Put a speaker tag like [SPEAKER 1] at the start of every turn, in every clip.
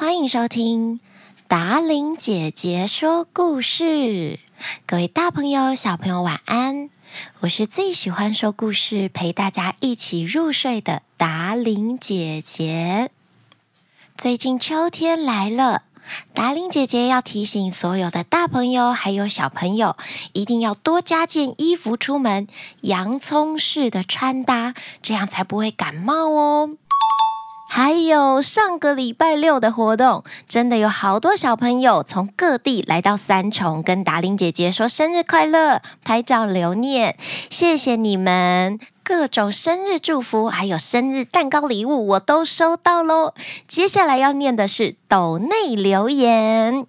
[SPEAKER 1] 欢迎收听达玲姐姐说故事。各位大朋友、小朋友，晚安！我是最喜欢说故事、陪大家一起入睡的达玲姐姐。最近秋天来了，达伶姐姐要提醒所有的大朋友还有小朋友，一定要多加件衣服出门，洋葱式的穿搭，这样才不会感冒哦。还有上个礼拜六的活动，真的有好多小朋友从各地来到三重，跟达伶姐姐说生日快乐，拍照留念，谢谢你们！各种生日祝福，还有生日蛋糕礼物，我都收到喽。接下来要念的是抖内留言，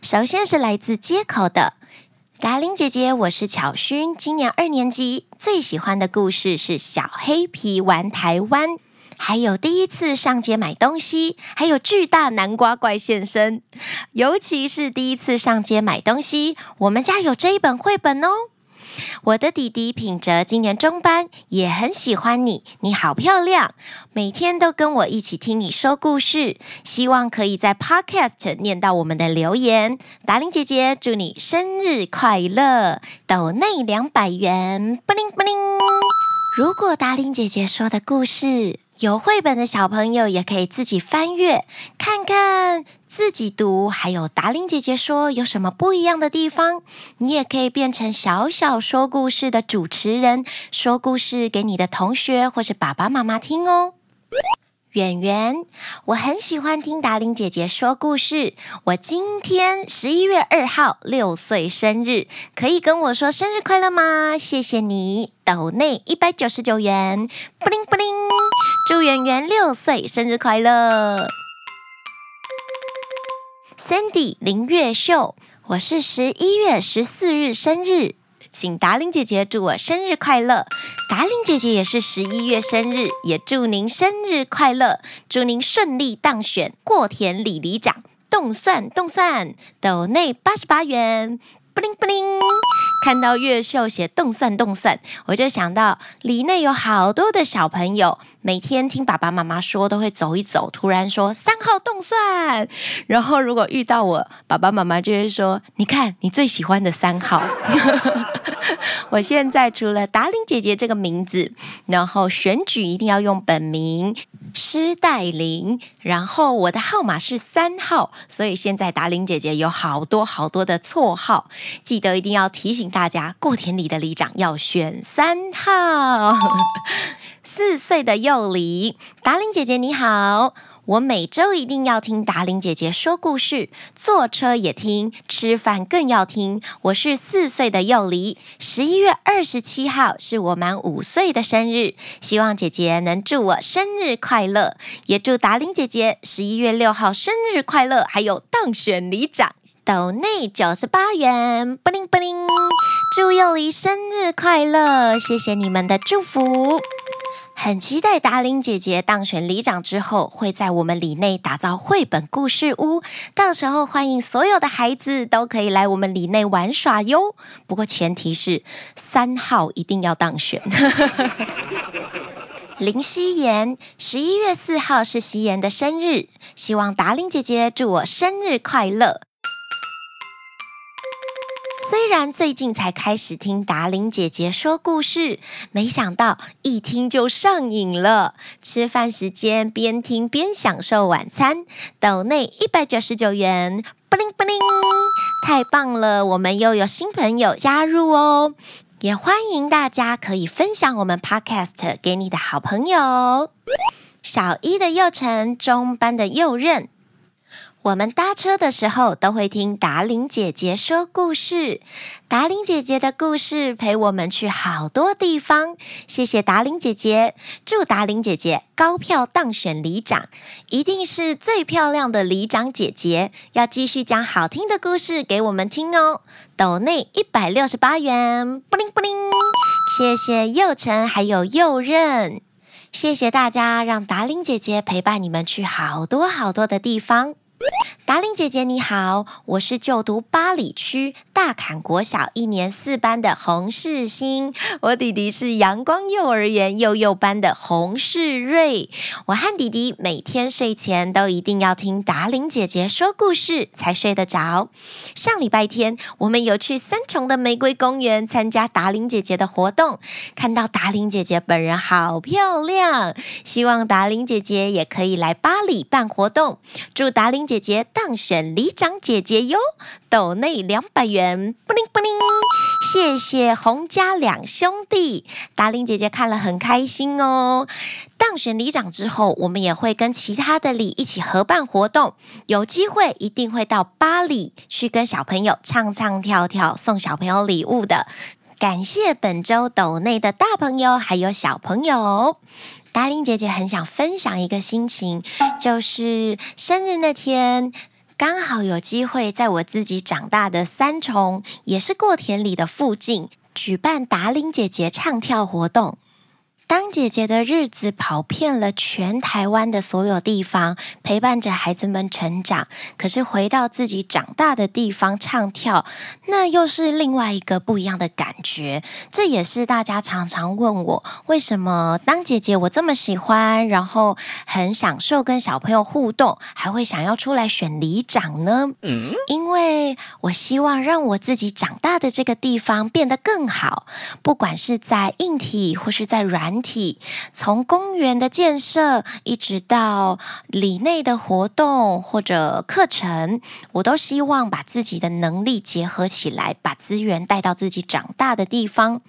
[SPEAKER 1] 首先是来自街口的达伶姐姐，我是巧勋，今年二年级，最喜欢的故事是小黑皮玩台湾。还有第一次上街买东西，还有巨大南瓜怪现身，尤其是第一次上街买东西，我们家有这一本绘本哦。我的弟弟品哲今年中班，也很喜欢你，你好漂亮，每天都跟我一起听你说故事，希望可以在 Podcast 念到我们的留言。达伶姐姐祝你生日快乐，抖内两百元，布灵布灵。如果达伶姐姐说的故事，有绘本的小朋友也可以自己翻阅看看，自己读，还有达令姐姐说有什么不一样的地方。你也可以变成小小说故事的主持人，说故事给你的同学或是爸爸妈妈听哦。圆圆，我很喜欢听达伶姐姐说故事。我今天十一月二号六岁生日，可以跟我说生日快乐吗？谢谢你，抖内一百九十九元，布灵布灵，祝圆圆六岁生日快乐。Sandy 林月秀，我是十一月十四日生日。请达玲姐姐祝我生日快乐！达玲姐姐也是十一月生日，也祝您生日快乐，祝您顺利当选过田里里长。动算动算，斗内八十八元。布灵布灵，看到月秀写动算动算，我就想到里内有好多的小朋友，每天听爸爸妈妈说都会走一走，突然说三号动算，然后如果遇到我，爸爸妈妈就会说，你看你最喜欢的三号。我现在除了达令姐姐这个名字，然后选举一定要用本名施黛林，然后我的号码是三号，所以现在达玲姐姐有好多好多的绰号，记得一定要提醒大家，过田里的里长要选三号。四岁的幼里，达玲姐姐你好。我每周一定要听达伶姐姐说故事，坐车也听，吃饭更要听。我是四岁的幼里，十一月二十七号是我满五岁的生日，希望姐姐能祝我生日快乐，也祝达伶姐姐十一月六号生日快乐，还有当选里长。抖内九十八元，布灵布灵，祝幼里生日快乐，谢谢你们的祝福。很期待达玲姐姐当选里长之后，会在我们里内打造绘本故事屋。到时候欢迎所有的孩子都可以来我们里内玩耍哟。不过前提是三号一定要当选。林夕妍，十一月四号是夕妍的生日，希望达玲姐姐祝我生日快乐。虽然最近才开始听达玲姐姐说故事，没想到一听就上瘾了。吃饭时间边听边享受晚餐，斗内一百九十九元，布灵布灵，太棒了！我们又有新朋友加入哦，也欢迎大家可以分享我们 Podcast 给你的好朋友。小一的幼辰，中班的幼任。我们搭车的时候都会听达伶姐姐说故事，达伶姐姐的故事陪我们去好多地方。谢谢达伶姐姐，祝达伶姐姐高票当选里长，一定是最漂亮的里长姐姐，要继续讲好听的故事给我们听哦。抖内一百六十八元，布灵布灵，谢谢佑辰还有佑任，谢谢大家让达伶姐姐陪伴你们去好多好多的地方。达玲姐姐你好，我是就读八里区大坎国小一年四班的洪世新，我弟弟是阳光幼儿园幼幼班的洪世瑞。我和弟弟每天睡前都一定要听达玲姐姐说故事才睡得着。上礼拜天，我们有去三重的玫瑰公园参加达玲姐姐的活动，看到达玲姐姐本人好漂亮，希望达玲姐姐也可以来八里办活动，祝达玲姐姐大当选里长姐姐哟！斗内两百元，布灵布灵，谢谢洪家两兄弟，达玲姐姐看了很开心哦。当选里长之后，我们也会跟其他的里一起合办活动，有机会一定会到八里去跟小朋友唱唱跳跳，送小朋友礼物的。感谢本周斗内的大朋友还有小朋友。达玲姐姐很想分享一个心情，就是生日那天。刚好有机会在我自己长大的三重，也是过田里的附近，举办达令姐姐唱跳活动。当姐姐的日子跑遍了全台湾的所有地方，陪伴着孩子们成长。可是回到自己长大的地方唱跳，那又是另外一个不一样的感觉。这也是大家常常问我，为什么当姐姐我这么喜欢，然后很享受跟小朋友互动，还会想要出来选里长呢？嗯，因为我希望让我自己长大的这个地方变得更好，不管是在硬体或是在软体。从公园的建设，一直到里内的活动或者课程，我都希望把自己的能力结合起来，把资源带到自己长大的地方。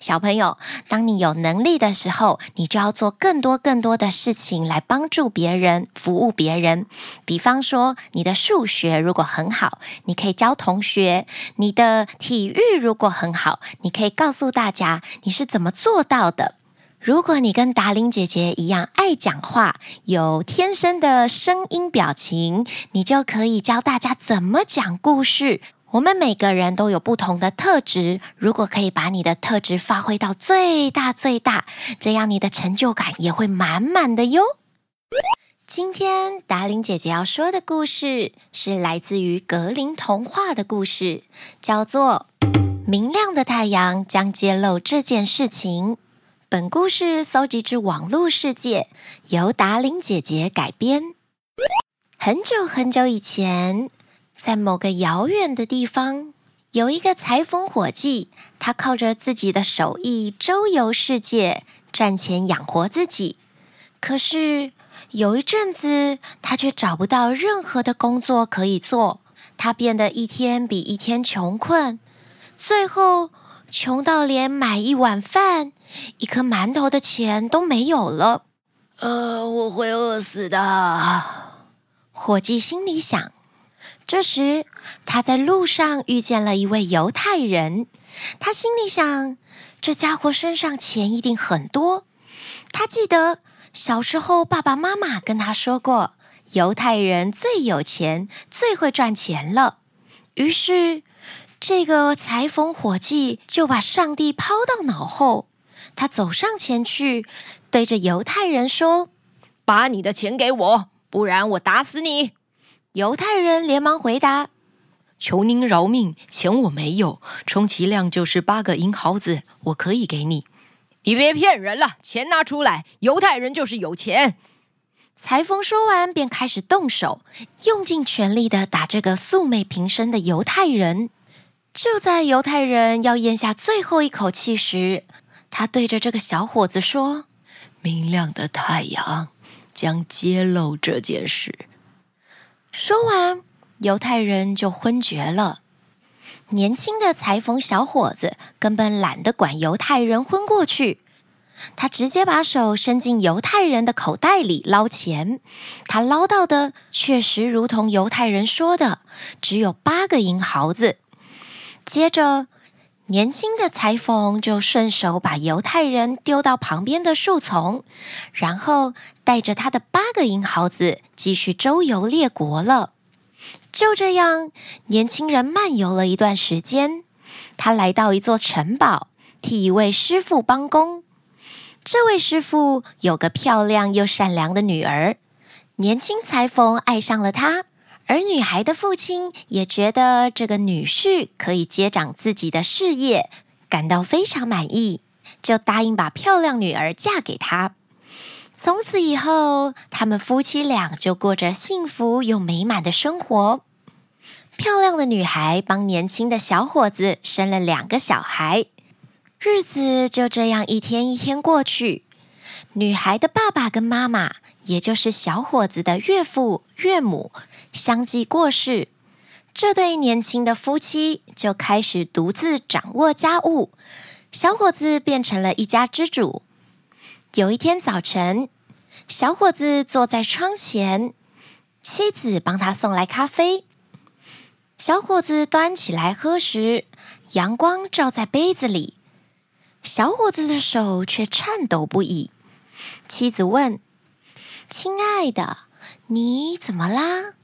[SPEAKER 1] 小朋友，当你有能力的时候，你就要做更多更多的事情来帮助别人、服务别人。比方说，你的数学如果很好，你可以教同学；你的体育如果很好，你可以告诉大家你是怎么做到的。如果你跟达伶姐姐一样爱讲话，有天生的声音表情，你就可以教大家怎么讲故事。我们每个人都有不同的特质，如果可以把你的特质发挥到最大最大，这样你的成就感也会满满的哟。今天达伶姐姐要说的故事是来自于格林童话的故事，叫做《明亮的太阳将揭露这件事情》。本故事搜集自网络世界，由达玲姐姐改编。很久很久以前，在某个遥远的地方，有一个裁缝伙计，他靠着自己的手艺周游世界，赚钱养活自己。可是有一阵子，他却找不到任何的工作可以做，他变得一天比一天穷困，最后穷到连买一碗饭。一颗馒头的钱都没有了，呃，我会饿死的。伙计心里想。这时，他在路上遇见了一位犹太人，他心里想：这家伙身上钱一定很多。他记得小时候爸爸妈妈跟他说过，犹太人最有钱，最会赚钱了。于是，这个裁缝伙计就把上帝抛到脑后。他走上前去，对着犹太人说：“把你的钱给我，不然我打死你！”犹太人连忙回答：“求您饶命，钱我没有，充其量就是八个银毫子，我可以给你。”你别骗人了，钱拿出来！犹太人就是有钱。裁缝说完，便开始动手，用尽全力的打这个素昧平生的犹太人。就在犹太人要咽下最后一口气时，他对着这个小伙子说：“明亮的太阳将揭露这件事。”说完，犹太人就昏厥了。年轻的裁缝小伙子根本懒得管犹太人昏过去，他直接把手伸进犹太人的口袋里捞钱。他捞到的确实如同犹太人说的，只有八个银毫子。接着，年轻的裁缝就顺手把犹太人丢到旁边的树丛，然后带着他的八个银毫子继续周游列国了。就这样，年轻人漫游了一段时间，他来到一座城堡，替一位师傅帮工。这位师傅有个漂亮又善良的女儿，年轻裁缝爱上了她，而女孩的父亲也觉得这个女婿可以接掌自己的事业，感到非常满意，就答应把漂亮女儿嫁给他。从此以后，他们夫妻俩就过着幸福又美满的生活。漂亮的女孩帮年轻的小伙子生了两个小孩，日子就这样一天一天过去。女孩的爸爸跟妈妈，也就是小伙子的岳父岳母，相继过世，这对年轻的夫妻就开始独自掌握家务，小伙子变成了一家之主。有一天早晨，小伙子坐在窗前，妻子帮他送来咖啡。小伙子端起来喝时，阳光照在杯子里，小伙子的手却颤抖不已。妻子问：“亲爱的，你怎么啦？”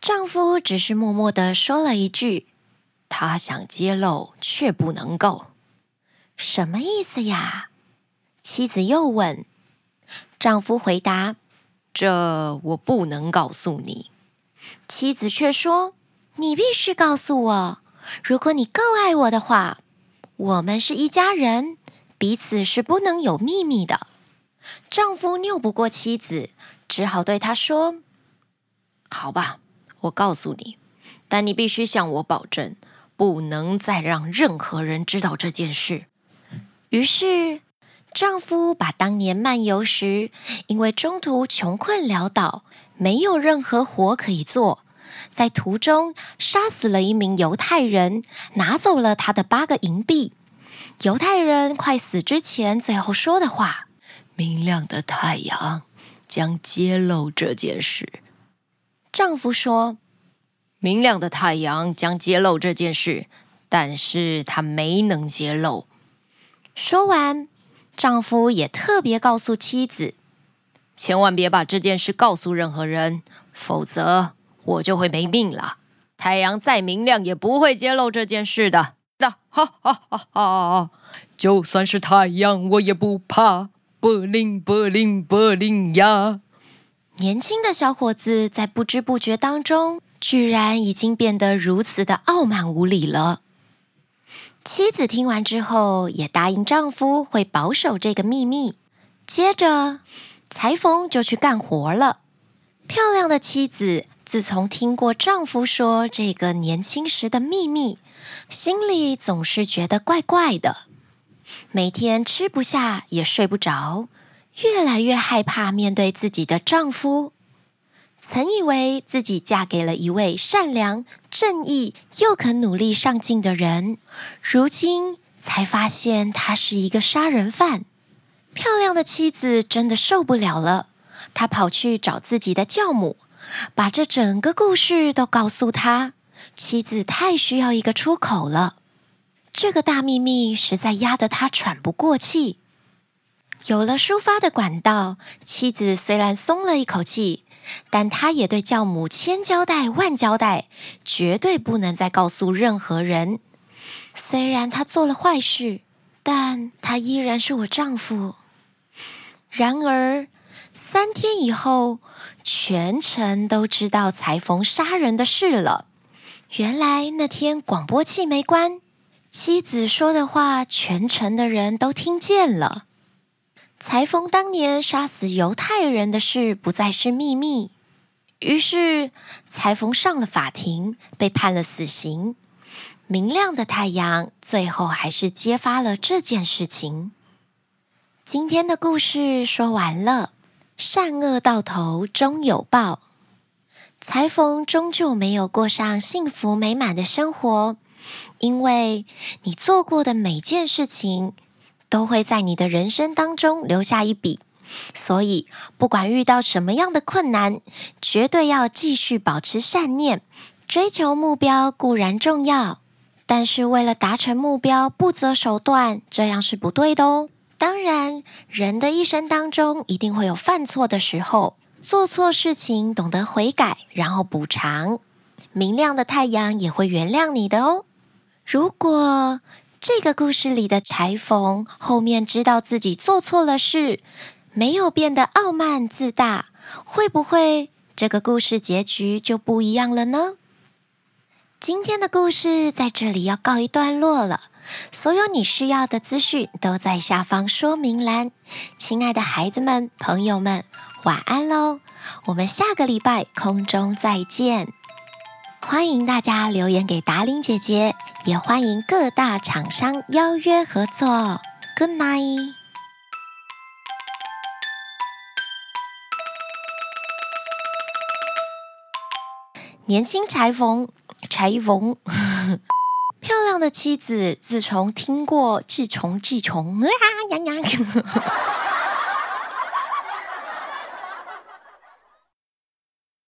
[SPEAKER 1] 丈夫只是默默地说了一句：“他想揭露，却不能够。”什么意思呀？妻子又问，丈夫回答：“这我不能告诉你。”妻子却说：“你必须告诉我，如果你够爱我的话，我们是一家人，彼此是不能有秘密的。”丈夫拗不过妻子，只好对她说：“好吧，我告诉你，但你必须向我保证，不能再让任何人知道这件事。”于是。丈夫把当年漫游时，因为中途穷困潦倒，没有任何活可以做，在途中杀死了一名犹太人，拿走了他的八个银币。犹太人快死之前，最后说的话：“明亮的太阳将揭露这件事。”丈夫说：“明亮的太阳将揭露这件事，但是他没能揭露。”说完。丈夫也特别告诉妻子：“千万别把这件事告诉任何人，否则我就会没命了。太阳再明亮也不会揭露这件事的。”那哈哈哈哈！就算是太阳，我也不怕。柏林，柏林，柏林呀！年轻的小伙子在不知不觉当中，居然已经变得如此的傲慢无礼了。妻子听完之后，也答应丈夫会保守这个秘密。接着，裁缝就去干活了。漂亮的妻子自从听过丈夫说这个年轻时的秘密，心里总是觉得怪怪的，每天吃不下也睡不着，越来越害怕面对自己的丈夫。曾以为自己嫁给了一位善良、正义又肯努力上进的人，如今才发现他是一个杀人犯。漂亮的妻子真的受不了了，她跑去找自己的教母，把这整个故事都告诉他。妻子太需要一个出口了，这个大秘密实在压得他喘不过气。有了抒发的管道，妻子虽然松了一口气。但他也对教母千交代万交代，绝对不能再告诉任何人。虽然他做了坏事，但他依然是我丈夫。然而三天以后，全城都知道裁缝杀人的事了。原来那天广播器没关，妻子说的话，全城的人都听见了。裁缝当年杀死犹太人的事不再是秘密，于是裁缝上了法庭，被判了死刑。明亮的太阳最后还是揭发了这件事情。今天的故事说完了，善恶到头终有报。裁缝终究没有过上幸福美满的生活，因为你做过的每件事情。都会在你的人生当中留下一笔，所以不管遇到什么样的困难，绝对要继续保持善念。追求目标固然重要，但是为了达成目标不择手段，这样是不对的哦。当然，人的一生当中一定会有犯错的时候，做错事情懂得悔改，然后补偿，明亮的太阳也会原谅你的哦。如果这个故事里的裁缝后面知道自己做错了事，没有变得傲慢自大，会不会这个故事结局就不一样了呢。今天的故事在这里要告一段落了。所有你需要的资讯都在下方说明栏。亲爱的孩子们、朋友们，晚安喽！我们下个礼拜空中再见。欢迎大家留言给达伶姐姐，也欢迎各大厂商邀约合作。Good night。年轻裁缝，裁缝。漂亮的妻子，自从听过“自从自从”啊呀呀。